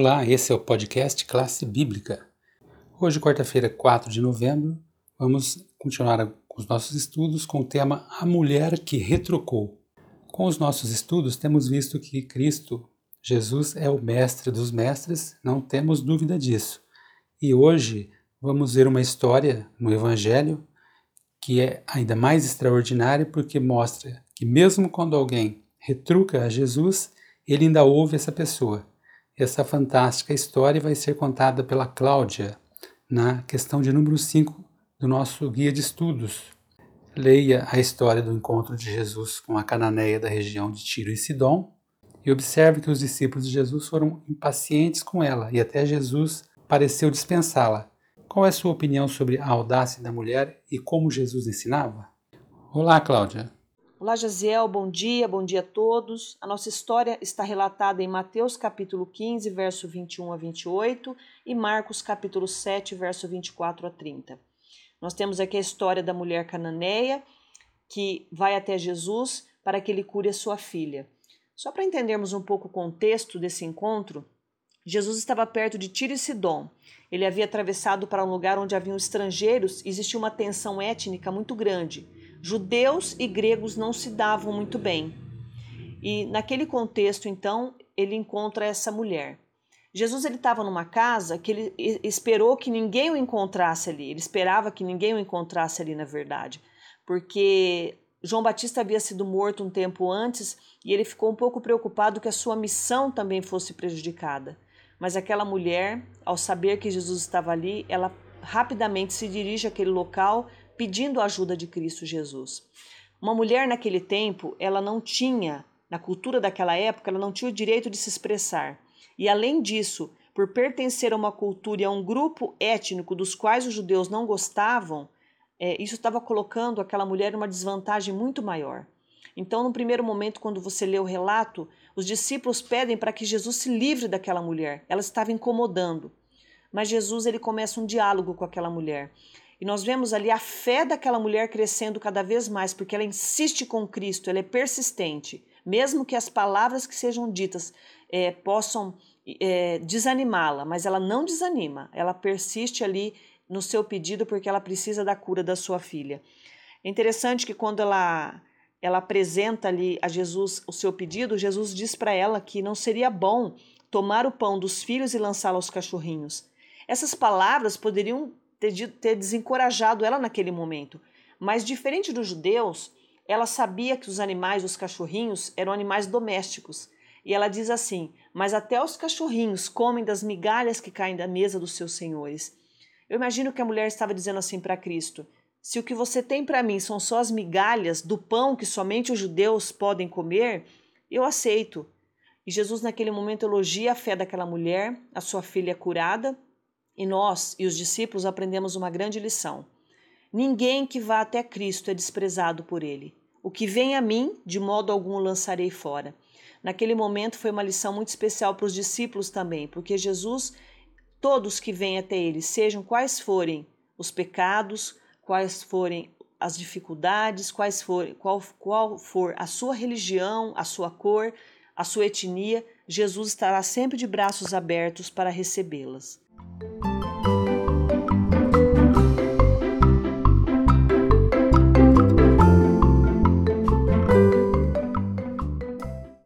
Olá, esse é o podcast Classe Bíblica. Hoje, quarta-feira, 4 de novembro, vamos continuar com os nossos estudos com o tema A Mulher que Retrocou. Com os nossos estudos, temos visto que Cristo, Jesus, é o Mestre dos Mestres, não temos dúvida disso. E hoje vamos ver uma história no Evangelho que é ainda mais extraordinária porque mostra que, mesmo quando alguém retruca a Jesus, ele ainda ouve essa pessoa essa fantástica história vai ser contada pela Cláudia na questão de número 5 do nosso guia de estudos. Leia a história do encontro de Jesus com a cananeia da região de Tiro e Sidom e observe que os discípulos de Jesus foram impacientes com ela e até Jesus pareceu dispensá-la. Qual é sua opinião sobre a audácia da mulher e como Jesus ensinava? Olá, Cláudia. Olá, Jaziel, bom dia, bom dia a todos. A nossa história está relatada em Mateus capítulo 15, verso 21 a 28 e Marcos capítulo 7, verso 24 a 30. Nós temos aqui a história da mulher cananeia que vai até Jesus para que ele cure a sua filha. Só para entendermos um pouco o contexto desse encontro, Jesus estava perto de Tiro e Sidom. Ele havia atravessado para um lugar onde haviam estrangeiros e existia uma tensão étnica muito grande. Judeus e gregos não se davam muito bem. E naquele contexto, então, ele encontra essa mulher. Jesus ele estava numa casa que ele esperou que ninguém o encontrasse ali. Ele esperava que ninguém o encontrasse ali, na verdade, porque João Batista havia sido morto um tempo antes e ele ficou um pouco preocupado que a sua missão também fosse prejudicada. Mas aquela mulher, ao saber que Jesus estava ali, ela rapidamente se dirige àquele local pedindo a ajuda de Cristo Jesus. Uma mulher naquele tempo, ela não tinha, na cultura daquela época, ela não tinha o direito de se expressar. E além disso, por pertencer a uma cultura e a um grupo étnico dos quais os judeus não gostavam, é, isso estava colocando aquela mulher em uma desvantagem muito maior. Então, no primeiro momento, quando você lê o relato, os discípulos pedem para que Jesus se livre daquela mulher. Ela estava incomodando. Mas Jesus ele começa um diálogo com aquela mulher. E nós vemos ali a fé daquela mulher crescendo cada vez mais, porque ela insiste com Cristo, ela é persistente. Mesmo que as palavras que sejam ditas é, possam é, desanimá-la, mas ela não desanima, ela persiste ali no seu pedido porque ela precisa da cura da sua filha. É interessante que quando ela ela apresenta ali a Jesus o seu pedido, Jesus diz para ela que não seria bom tomar o pão dos filhos e lançá-lo aos cachorrinhos. Essas palavras poderiam ter, ter desencorajado ela naquele momento. Mas, diferente dos judeus, ela sabia que os animais, os cachorrinhos, eram animais domésticos. E ela diz assim: Mas até os cachorrinhos comem das migalhas que caem da mesa dos seus senhores. Eu imagino que a mulher estava dizendo assim para Cristo: Se o que você tem para mim são só as migalhas do pão que somente os judeus podem comer, eu aceito. E Jesus, naquele momento, elogia a fé daquela mulher, a sua filha curada, e nós e os discípulos aprendemos uma grande lição. Ninguém que vá até Cristo é desprezado por ele. O que vem a mim, de modo algum lançarei fora. Naquele momento foi uma lição muito especial para os discípulos também, porque Jesus, todos que vêm até ele, sejam quais forem os pecados, quais forem as dificuldades, quais for, qual, qual for a sua religião, a sua cor, a sua etnia, Jesus estará sempre de braços abertos para recebê-las.